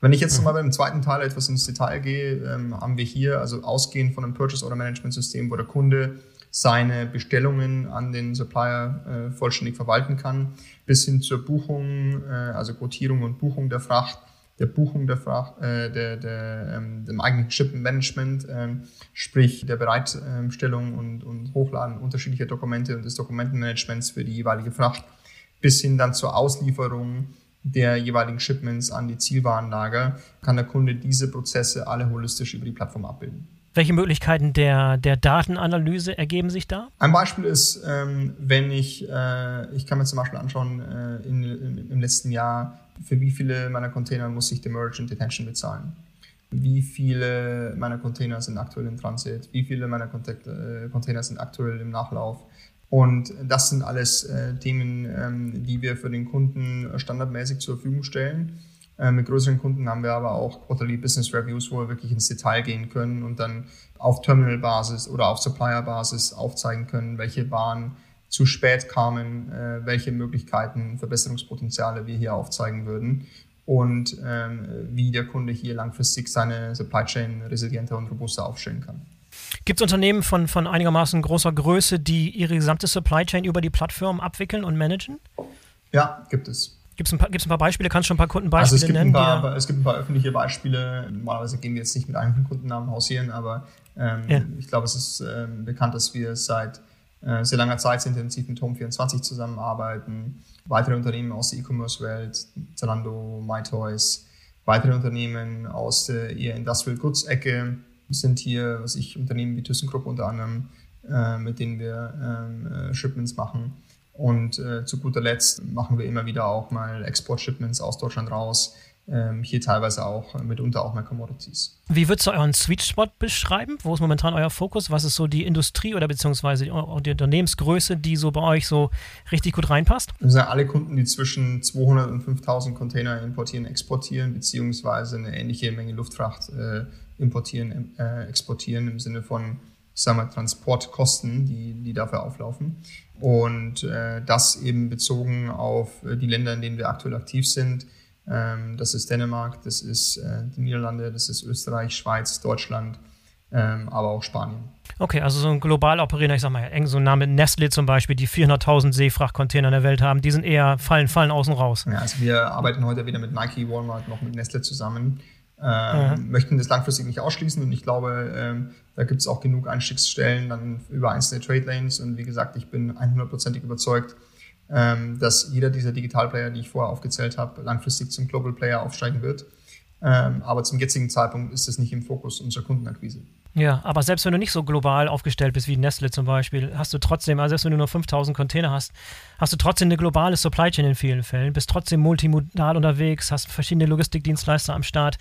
Wenn ich jetzt mhm. nochmal beim zweiten Teil etwas ins Detail gehe, ähm, haben wir hier also ausgehend von einem Purchase Order Management System, wo der Kunde seine Bestellungen an den Supplier äh, vollständig verwalten kann, bis hin zur Buchung, äh, also Quotierung und Buchung der Fracht, der Buchung der Fracht, äh, der, der, ähm, dem eigenen Shipment-Management, ähm, sprich der Bereitstellung und, und Hochladen unterschiedlicher Dokumente und des Dokumentenmanagements für die jeweilige Fracht, bis hin dann zur Auslieferung der jeweiligen Shipments an die Zielwarenlager, kann der Kunde diese Prozesse alle holistisch über die Plattform abbilden. Welche Möglichkeiten der, der Datenanalyse ergeben sich da? Ein Beispiel ist, ähm, wenn ich, äh, ich kann mir zum Beispiel anschauen, äh, in, in, im letzten Jahr für wie viele meiner Container muss ich Demurrage und Detention bezahlen? Wie viele meiner Container sind aktuell in Transit? Wie viele meiner äh, Container sind aktuell im Nachlauf? Und das sind alles äh, Themen, ähm, die wir für den Kunden standardmäßig zur Verfügung stellen. Äh, mit größeren Kunden haben wir aber auch Quarterly Business Reviews, wo wir wirklich ins Detail gehen können und dann auf Terminal-Basis oder auf Supplier-Basis aufzeigen können, welche Bahn zu spät kamen, äh, welche Möglichkeiten, Verbesserungspotenziale wir hier aufzeigen würden und ähm, wie der Kunde hier langfristig seine Supply Chain resilienter und robuster aufstellen kann. Gibt es Unternehmen von, von einigermaßen großer Größe, die ihre gesamte Supply Chain über die Plattform abwickeln und managen? Ja, gibt es. Gibt es ein, ein, paar Beispiele? Kannst du schon ein paar Kundenbeispiele also es gibt nennen? Ein paar, es gibt ein paar öffentliche Beispiele. Normalerweise gehen wir jetzt nicht mit einem Kundennamen hausieren, aber ähm, ja. ich glaube, es ist ähm, bekannt, dass wir seit äh, sehr langer Zeit sehr intensiv mit Home24 zusammenarbeiten. Weitere Unternehmen aus der E-Commerce-Welt, Zalando, MyToys, weitere Unternehmen aus der eher Industrial Goods-Ecke sind hier, was ich, Unternehmen wie ThyssenKrupp unter anderem, äh, mit denen wir ähm, äh, Shipments machen. Und äh, zu guter Letzt machen wir immer wieder auch mal Export-Shipments aus Deutschland raus ähm, hier teilweise auch äh, mitunter auch mehr Commodities. Wie würdest du euren Sweet Spot beschreiben? Wo ist momentan euer Fokus? Was ist so die Industrie oder beziehungsweise die Unternehmensgröße, die so bei euch so richtig gut reinpasst? Das sind alle Kunden, die zwischen 200 und 5000 Container importieren, exportieren, beziehungsweise eine ähnliche Menge Luftfracht äh, importieren, äh, exportieren im Sinne von sagen wir, Transportkosten, die, die dafür auflaufen. Und äh, das eben bezogen auf äh, die Länder, in denen wir aktuell aktiv sind, ähm, das ist Dänemark, das ist äh, die Niederlande, das ist Österreich, Schweiz, Deutschland, ähm, aber auch Spanien. Okay, also so ein global operierender, ich sag mal, eng so ein Name Nestle zum Beispiel, die 400.000 Seefrachtcontainer in der Welt haben, die sind eher, fallen, fallen außen raus. Ja, also wir arbeiten heute weder mit Nike, Walmart noch mit Nestle zusammen. Ähm, mhm. möchten das langfristig nicht ausschließen und ich glaube, ähm, da gibt es auch genug Einstiegsstellen dann über einzelne Trade Lanes und wie gesagt, ich bin 100%ig überzeugt, ähm, dass jeder dieser Digitalplayer, die ich vorher aufgezählt habe, langfristig zum Global Player aufsteigen wird. Ähm, aber zum jetzigen Zeitpunkt ist es nicht im Fokus unserer Kundenakquise. Ja, aber selbst wenn du nicht so global aufgestellt bist wie Nestle zum Beispiel, hast du trotzdem, also selbst wenn du nur 5000 Container hast, hast du trotzdem eine globale Supply Chain in vielen Fällen, bist trotzdem multimodal unterwegs, hast verschiedene Logistikdienstleister am Start.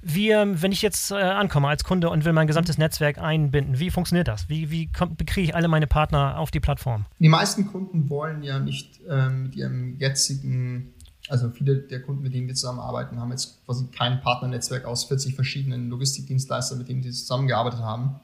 Wie, wenn ich jetzt äh, ankomme als Kunde und will mein gesamtes Netzwerk einbinden, wie funktioniert das? Wie, wie kriege ich alle meine Partner auf die Plattform? Die meisten Kunden wollen ja nicht ähm, mit ihrem jetzigen also viele der Kunden, mit denen wir zusammenarbeiten, haben jetzt quasi kein Partnernetzwerk aus 40 verschiedenen Logistikdienstleistern, mit denen sie zusammengearbeitet haben.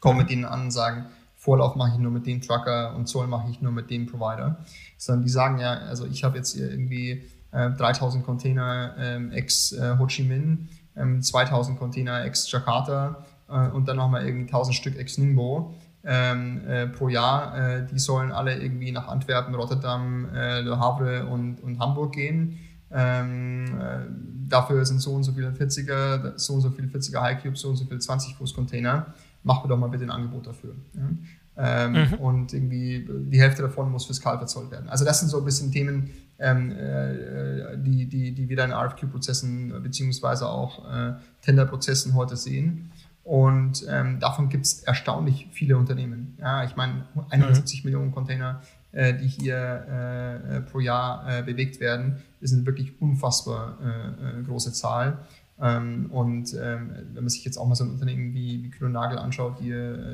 Kommen mit denen an und sagen, Vorlauf mache ich nur mit dem Trucker und Zoll mache ich nur mit dem Provider. Sondern die sagen ja, also ich habe jetzt irgendwie äh, 3000 Container ähm, ex äh, Ho Chi Minh, ähm, 2000 Container ex Jakarta äh, und dann nochmal irgendwie 1000 Stück ex Ningbo ähm, äh, pro Jahr. Äh, die sollen alle irgendwie nach Antwerpen, Rotterdam, äh, Le Havre und, und Hamburg gehen. Ähm, äh, dafür sind so und so viele 40er, so und so viele 40er High Cube, so und so viele 20 Fuß Container. Mach mir doch mal bitte ein Angebot dafür. Ja? Ähm, mhm. Und irgendwie die Hälfte davon muss fiskal verzollt werden. Also das sind so ein bisschen Themen, ähm, äh, die, die, die wir in RFQ-Prozessen beziehungsweise auch äh, Tender-Prozessen heute sehen. Und ähm, davon gibt es erstaunlich viele Unternehmen. Ja, ich meine, 71 mhm. Millionen Container, äh, die hier äh, äh, pro Jahr äh, bewegt werden, ist eine wirklich unfassbar äh, äh, große Zahl. Ähm, und ähm, wenn man sich jetzt auch mal so ein Unternehmen wie, wie Kühn Nagel anschaut, die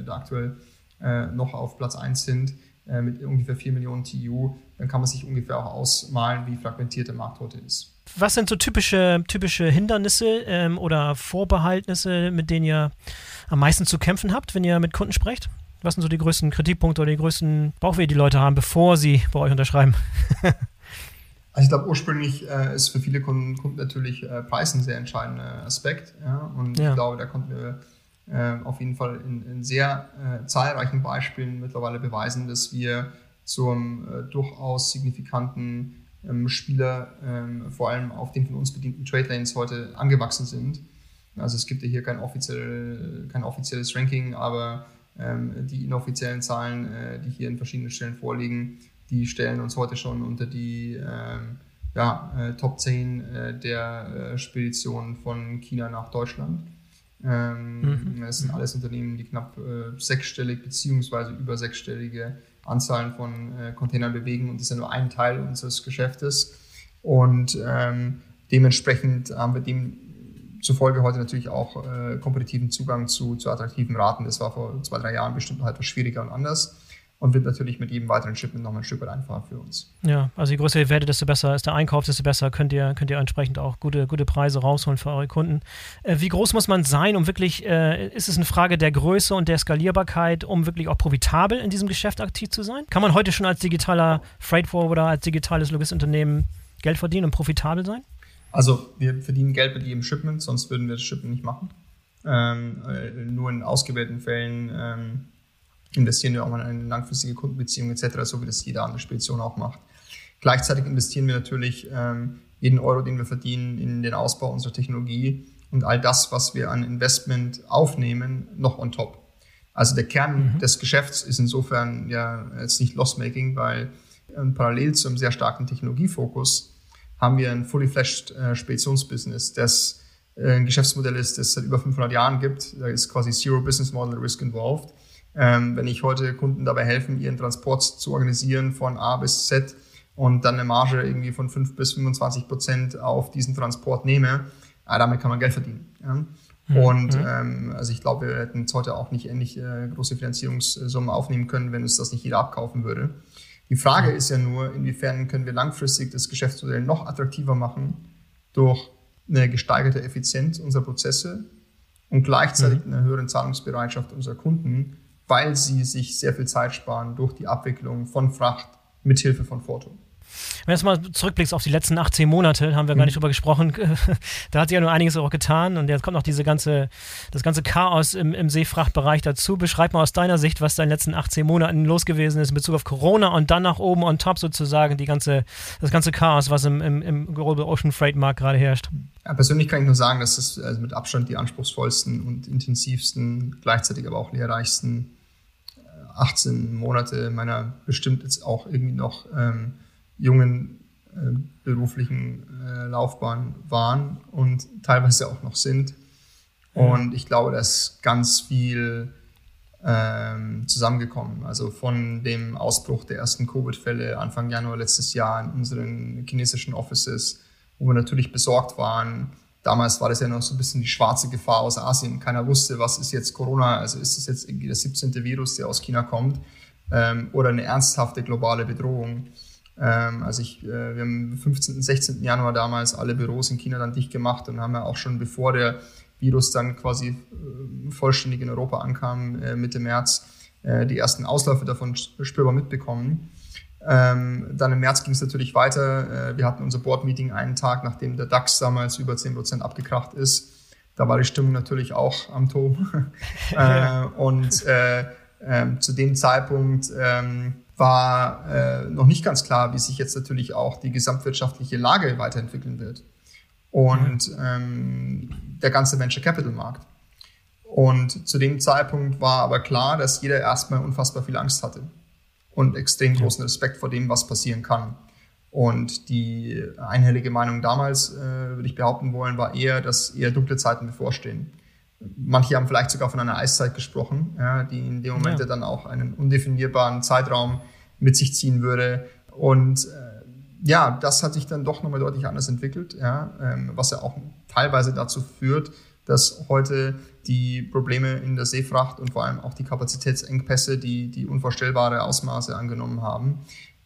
da aktuell noch auf Platz 1 sind, mit ungefähr 4 Millionen TU, dann kann man sich ungefähr auch ausmalen, wie fragmentiert der Markt heute ist was sind so typische, typische Hindernisse ähm, oder Vorbehaltnisse, mit denen ihr am meisten zu kämpfen habt, wenn ihr mit Kunden sprecht? Was sind so die größten Kritikpunkte oder die größten Bauchweh, die Leute haben, bevor sie bei euch unterschreiben? (laughs) also ich glaube, ursprünglich äh, ist für viele Kunden, Kunden natürlich äh, Preis ein sehr entscheidender Aspekt. Ja? Und ja. ich glaube, da konnten wir äh, auf jeden Fall in, in sehr äh, zahlreichen Beispielen mittlerweile beweisen, dass wir zum äh, durchaus signifikanten Spieler ähm, vor allem auf den von uns bedienten Trade Lanes heute angewachsen sind. Also es gibt ja hier kein, offiziell, kein offizielles Ranking, aber ähm, die inoffiziellen Zahlen, äh, die hier in verschiedenen Stellen vorliegen, die stellen uns heute schon unter die ähm, ja, äh, Top 10 äh, der Speditionen von China nach Deutschland. Ähm, mhm. Das sind alles Unternehmen, die knapp sechsstellig beziehungsweise über sechsstellige Anzahlen von äh, Containern bewegen und das ist ja nur ein Teil unseres Geschäftes. Und ähm, dementsprechend haben wir demzufolge heute natürlich auch äh, kompetitiven Zugang zu, zu attraktiven Raten. Das war vor zwei, drei Jahren bestimmt noch etwas schwieriger und anders und wird natürlich mit jedem weiteren Shipment noch ein Stück weit einfacher für uns. Ja, also je größer ihr werdet, desto besser ist der Einkauf, desto besser könnt ihr, könnt ihr entsprechend auch gute, gute Preise rausholen für eure Kunden. Äh, wie groß muss man sein, um wirklich, äh, ist es eine Frage der Größe und der Skalierbarkeit, um wirklich auch profitabel in diesem Geschäft aktiv zu sein? Kann man heute schon als digitaler Freight Forwarder, als digitales Logistikunternehmen Geld verdienen und profitabel sein? Also wir verdienen Geld mit jedem Shipment, sonst würden wir das Shipment nicht machen. Ähm, äh, nur in ausgewählten Fällen ähm, investieren wir auch mal in eine langfristige Kundenbeziehung etc., so wie das jede andere Spedition auch macht. Gleichzeitig investieren wir natürlich ähm, jeden Euro, den wir verdienen, in den Ausbau unserer Technologie und all das, was wir an Investment aufnehmen, noch on top. Also der Kern mhm. des Geschäfts ist insofern ja jetzt nicht loss-making, weil ähm, parallel zu einem sehr starken Technologiefokus haben wir ein fully fledged äh, Speditionsbusiness, das äh, ein Geschäftsmodell ist, das es seit über 500 Jahren gibt. Da ist quasi Zero Business Model Risk involved. Ähm, wenn ich heute Kunden dabei helfen, ihren Transport zu organisieren von A bis Z und dann eine Marge irgendwie von 5 bis 25 Prozent auf diesen Transport nehme, äh, damit kann man Geld verdienen. Ja? Mhm. Und mhm. ähm, also ich glaube, wir hätten jetzt heute auch nicht ähnlich äh, große Finanzierungssummen aufnehmen können, wenn uns das nicht jeder abkaufen würde. Die Frage mhm. ist ja nur, inwiefern können wir langfristig das Geschäftsmodell noch attraktiver machen durch eine gesteigerte Effizienz unserer Prozesse und gleichzeitig mhm. eine höhere Zahlungsbereitschaft unserer Kunden, weil sie sich sehr viel Zeit sparen durch die Abwicklung von Fracht mit Hilfe von Foto. Wenn du jetzt mal zurückblickst auf die letzten 18 Monate, haben wir mhm. gar nicht drüber gesprochen, (laughs) da hat sich ja nur einiges auch getan und jetzt kommt noch diese ganze, das ganze Chaos im, im Seefrachtbereich dazu. Beschreib mal aus deiner Sicht, was da in den letzten 18 Monaten los gewesen ist in Bezug auf Corona und dann nach oben on top sozusagen die ganze, das ganze Chaos, was im, im, im Global Ocean Freight Markt gerade herrscht. Ja, persönlich kann ich nur sagen, dass es also mit Abstand die anspruchsvollsten und intensivsten, gleichzeitig aber auch lehrreichsten 18 Monate meiner bestimmt jetzt auch irgendwie noch ähm, jungen äh, beruflichen äh, Laufbahn waren und teilweise auch noch sind. Und ich glaube, da ist ganz viel ähm, zusammengekommen. Also von dem Ausbruch der ersten Covid-Fälle Anfang Januar letztes Jahr in unseren chinesischen Offices, wo wir natürlich besorgt waren. Damals war das ja noch so ein bisschen die schwarze Gefahr aus Asien. Keiner wusste, was ist jetzt Corona, also ist es jetzt irgendwie der 17. Virus, der aus China kommt, ähm, oder eine ernsthafte globale Bedrohung. Ähm, also ich, äh, wir haben am 15., 16. Januar damals alle Büros in China dann dicht gemacht und haben ja auch schon bevor der Virus dann quasi äh, vollständig in Europa ankam, äh, Mitte März, äh, die ersten Ausläufe davon spürbar mitbekommen. Ähm, dann im März ging es natürlich weiter. Äh, wir hatten unser Board-Meeting einen Tag, nachdem der DAX damals über 10% abgekracht ist. Da war die Stimmung natürlich auch am Turm. (laughs) äh, und äh, ähm, zu dem Zeitpunkt ähm, war äh, noch nicht ganz klar, wie sich jetzt natürlich auch die gesamtwirtschaftliche Lage weiterentwickeln wird und ähm, der ganze Venture Capital Markt. Und zu dem Zeitpunkt war aber klar, dass jeder erstmal unfassbar viel Angst hatte und extrem großen Respekt vor dem, was passieren kann. Und die einhellige Meinung damals, äh, würde ich behaupten wollen, war eher, dass eher dunkle Zeiten bevorstehen. Manche haben vielleicht sogar von einer Eiszeit gesprochen, ja, die in dem Moment ja. dann auch einen undefinierbaren Zeitraum mit sich ziehen würde. Und äh, ja, das hat sich dann doch nochmal deutlich anders entwickelt, ja, ähm, was ja auch teilweise dazu führt, dass heute die Probleme in der Seefracht und vor allem auch die Kapazitätsengpässe, die, die unvorstellbare Ausmaße angenommen haben,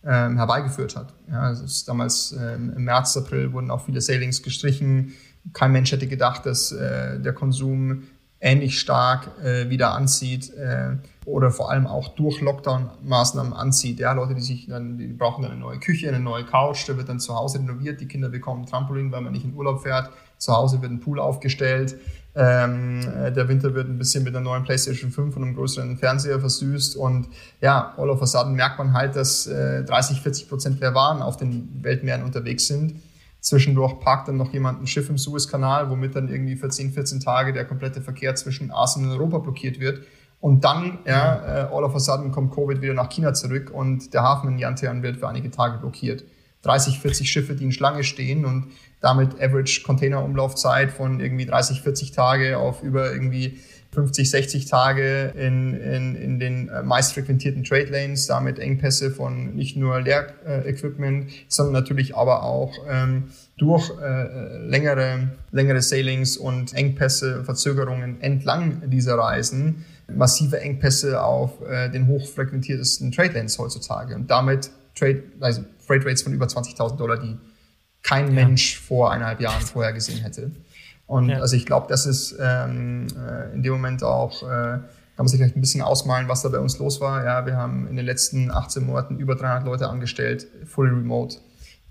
ähm, herbeigeführt hat. Ja, also damals ähm, im März, April wurden auch viele Sailings gestrichen. Kein Mensch hätte gedacht, dass äh, der Konsum ähnlich stark äh, wieder anzieht äh, oder vor allem auch durch Lockdown-Maßnahmen anzieht. Ja, Leute, die sich dann, die brauchen dann eine neue Küche, eine neue Couch, da wird dann zu Hause renoviert, die Kinder bekommen Trampolin, weil man nicht in Urlaub fährt, zu Hause wird ein Pool aufgestellt, ähm, äh, der Winter wird ein bisschen mit einer neuen PlayStation 5 und einem größeren Fernseher versüßt und ja, all of a sudden merkt man halt, dass äh, 30, 40 Prozent der Waren auf den Weltmeeren unterwegs sind Zwischendurch parkt dann noch jemand ein Schiff im Suezkanal, womit dann irgendwie für 10, 14 Tage der komplette Verkehr zwischen Asien und Europa blockiert wird. Und dann, ja, äh, all of a sudden kommt Covid wieder nach China zurück und der Hafen in Yantian wird für einige Tage blockiert. 30, 40 Schiffe, die in Schlange stehen und damit Average Container-Umlaufzeit von irgendwie 30, 40 Tage auf über irgendwie 50, 60 Tage in, in, in den äh, meist frequentierten Trade Lanes, damit Engpässe von nicht nur Leer-Equipment, sondern natürlich aber auch ähm, durch äh, längere, längere Sailings und Engpässe, Verzögerungen entlang dieser Reisen massive Engpässe auf äh, den hochfrequentiertesten Trade Lanes heutzutage. Und damit Trade, also Freight Rates von über 20.000 Dollar, die kein ja. Mensch vor eineinhalb Jahren (laughs) vorher gesehen hätte. Und ja. also ich glaube, das ist ähm, äh, in dem Moment auch, äh, kann man sich vielleicht ein bisschen ausmalen, was da bei uns los war. Ja, wir haben in den letzten 18 Monaten über 300 Leute angestellt, fully remote.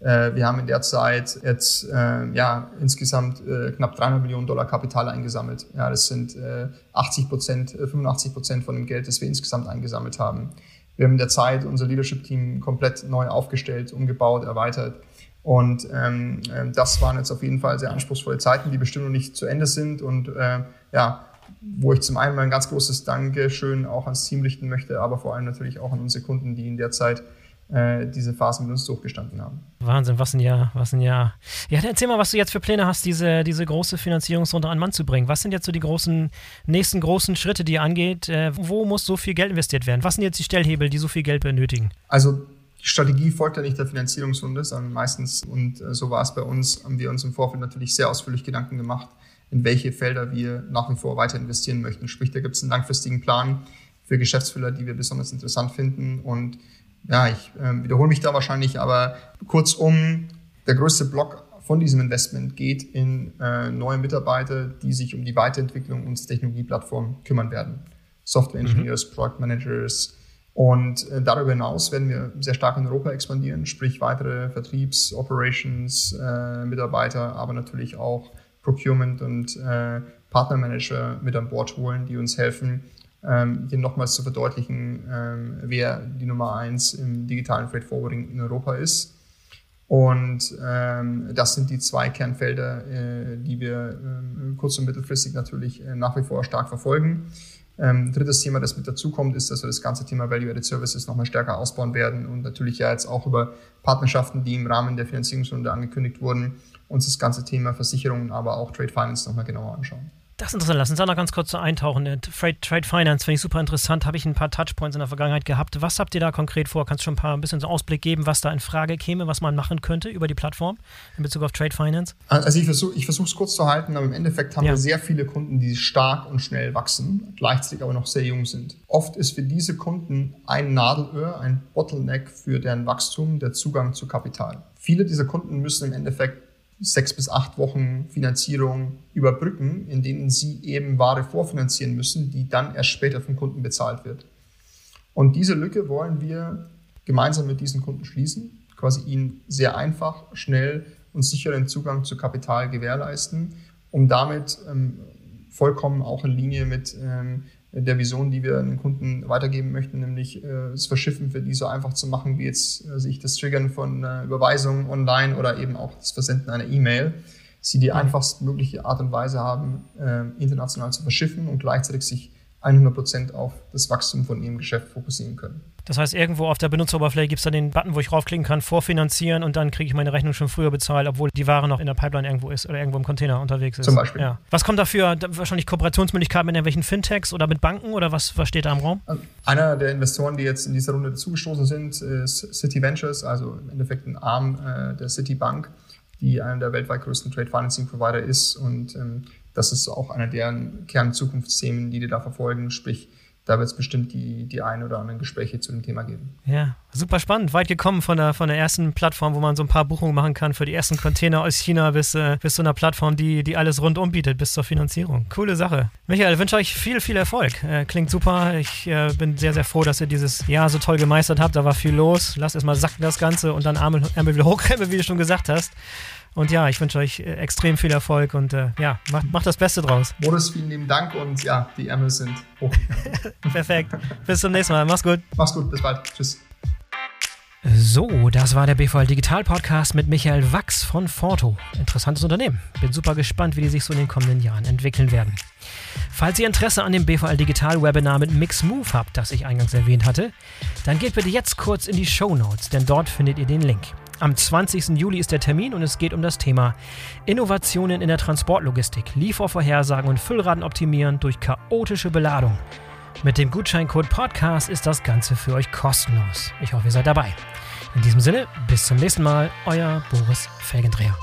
Äh, wir haben in der Zeit jetzt äh, ja insgesamt äh, knapp 300 Millionen Dollar Kapital eingesammelt. Ja, das sind äh, 80 Prozent, 85 äh, Prozent von dem Geld, das wir insgesamt eingesammelt haben. Wir haben in der Zeit unser Leadership-Team komplett neu aufgestellt, umgebaut, erweitert. Und ähm, ähm, das waren jetzt auf jeden Fall sehr anspruchsvolle Zeiten, die bestimmt noch nicht zu Ende sind. Und äh, ja, wo ich zum einen mal ein ganz großes Dankeschön auch ans Team richten möchte, aber vor allem natürlich auch an unsere Kunden, die in der Zeit äh, diese Phasen mit uns durchgestanden haben. Wahnsinn, was ein Jahr, was ein Jahr. Ja, erzähl mal, was du jetzt für Pläne hast, diese, diese große Finanzierungsrunde an Mann zu bringen. Was sind jetzt so die großen, nächsten großen Schritte, die ihr angeht? Äh, wo muss so viel Geld investiert werden? Was sind jetzt die Stellhebel, die so viel Geld benötigen? Also die Strategie folgt ja nicht der Finanzierungsrunde, sondern meistens, und äh, so war es bei uns, haben wir uns im Vorfeld natürlich sehr ausführlich Gedanken gemacht, in welche Felder wir nach wie vor weiter investieren möchten. Sprich, da gibt es einen langfristigen Plan für Geschäftsführer, die wir besonders interessant finden. Und ja, ich äh, wiederhole mich da wahrscheinlich, aber kurzum, der größte Block von diesem Investment geht in äh, neue Mitarbeiter, die sich um die Weiterentwicklung unserer Technologieplattform kümmern werden. Software. Engineers, mhm. Product Managers, und äh, darüber hinaus werden wir sehr stark in Europa expandieren, sprich weitere Vertriebs-, Operations, äh, Mitarbeiter, aber natürlich auch Procurement und äh, Partnermanager mit an Bord holen, die uns helfen, ähm, hier nochmals zu verdeutlichen, ähm, wer die Nummer eins im digitalen Freight Forwarding in Europa ist. Und ähm, das sind die zwei Kernfelder, äh, die wir äh, kurz- und mittelfristig natürlich äh, nach wie vor stark verfolgen. Ähm, drittes Thema, das mit dazukommt, ist, dass wir das ganze Thema Value-Added Services nochmal stärker ausbauen werden und natürlich ja jetzt auch über Partnerschaften, die im Rahmen der Finanzierungsrunde angekündigt wurden, uns das ganze Thema Versicherungen, aber auch Trade Finance nochmal genauer anschauen Das ist interessant. Lass uns da noch ganz kurz eintauchen. Trade, Trade Finance finde ich super interessant. Habe ich ein paar Touchpoints in der Vergangenheit gehabt. Was habt ihr da konkret vor? Kannst du schon ein paar ein bisschen so Ausblick geben, was da in Frage käme, was man machen könnte über die Plattform in Bezug auf Trade Finance? Also ich versuche ich es kurz zu halten, aber im Endeffekt haben ja. wir sehr viele Kunden, die stark und schnell wachsen, gleichzeitig aber noch sehr jung sind. Oft ist für diese Kunden ein Nadelöhr, ein Bottleneck für deren Wachstum der Zugang zu Kapital. Viele dieser Kunden müssen im Endeffekt sechs bis acht Wochen Finanzierung überbrücken, in denen sie eben Ware vorfinanzieren müssen, die dann erst später vom Kunden bezahlt wird. Und diese Lücke wollen wir gemeinsam mit diesen Kunden schließen, quasi ihnen sehr einfach, schnell und sicheren Zugang zu Kapital gewährleisten, um damit ähm, vollkommen auch in Linie mit ähm, der Vision, die wir den Kunden weitergeben möchten, nämlich äh, das Verschiffen für die so einfach zu machen, wie jetzt äh, sich das Triggern von äh, Überweisungen online oder eben auch das Versenden einer E-Mail, sie die mhm. einfachstmögliche Art und Weise haben, äh, international zu verschiffen und gleichzeitig sich 100 Prozent auf das Wachstum von ihrem Geschäft fokussieren können. Das heißt, irgendwo auf der Benutzeroberfläche gibt es dann den Button, wo ich raufklicken kann, vorfinanzieren und dann kriege ich meine Rechnung schon früher bezahlt, obwohl die Ware noch in der Pipeline irgendwo ist oder irgendwo im Container unterwegs ist. Zum Beispiel. Ja. Was kommt dafür? Wahrscheinlich Kooperationsmöglichkeiten mit irgendwelchen Fintechs oder mit Banken oder was, was steht da im Raum? Einer der Investoren, die jetzt in dieser Runde zugestoßen sind, ist City Ventures, also im Endeffekt ein Arm äh, der Citibank, die einer der weltweit größten Trade Financing Provider ist und ähm, das ist auch einer deren Kernzukunftsthemen, die die da verfolgen, sprich da wird es bestimmt die, die ein oder anderen Gespräche zu dem Thema geben. Ja, super spannend. Weit gekommen von der, von der ersten Plattform, wo man so ein paar Buchungen machen kann für die ersten Container aus China bis, äh, bis zu einer Plattform, die, die alles rundum bietet, bis zur Finanzierung. Coole Sache. Michael, wünsche euch viel, viel Erfolg. Äh, klingt super. Ich äh, bin sehr, sehr froh, dass ihr dieses Jahr so toll gemeistert habt. Da war viel los. Lasst erstmal sacken das Ganze und dann Ärmel, wieder hochkrempeln, (laughs) wie du schon gesagt hast. Und ja, ich wünsche euch äh, extrem viel Erfolg und äh, ja, macht, macht das Beste draus. Boris, vielen lieben Dank und ja, die Ärmel sind hoch. (laughs) Perfekt. Bis zum nächsten Mal. Mach's gut. Mach's gut. Bis bald. Tschüss. So, das war der BVL Digital Podcast mit Michael Wachs von Forto. Interessantes Unternehmen. Bin super gespannt, wie die sich so in den kommenden Jahren entwickeln werden. Falls ihr Interesse an dem BVL Digital Webinar mit Mixmove habt, das ich eingangs erwähnt hatte, dann geht bitte jetzt kurz in die Show Notes, denn dort findet ihr den Link. Am 20. Juli ist der Termin und es geht um das Thema Innovationen in der Transportlogistik, Liefervorhersagen und Füllraten optimieren durch chaotische Beladung. Mit dem Gutscheincode Podcast ist das Ganze für euch kostenlos. Ich hoffe, ihr seid dabei. In diesem Sinne, bis zum nächsten Mal, euer Boris Felgendreher.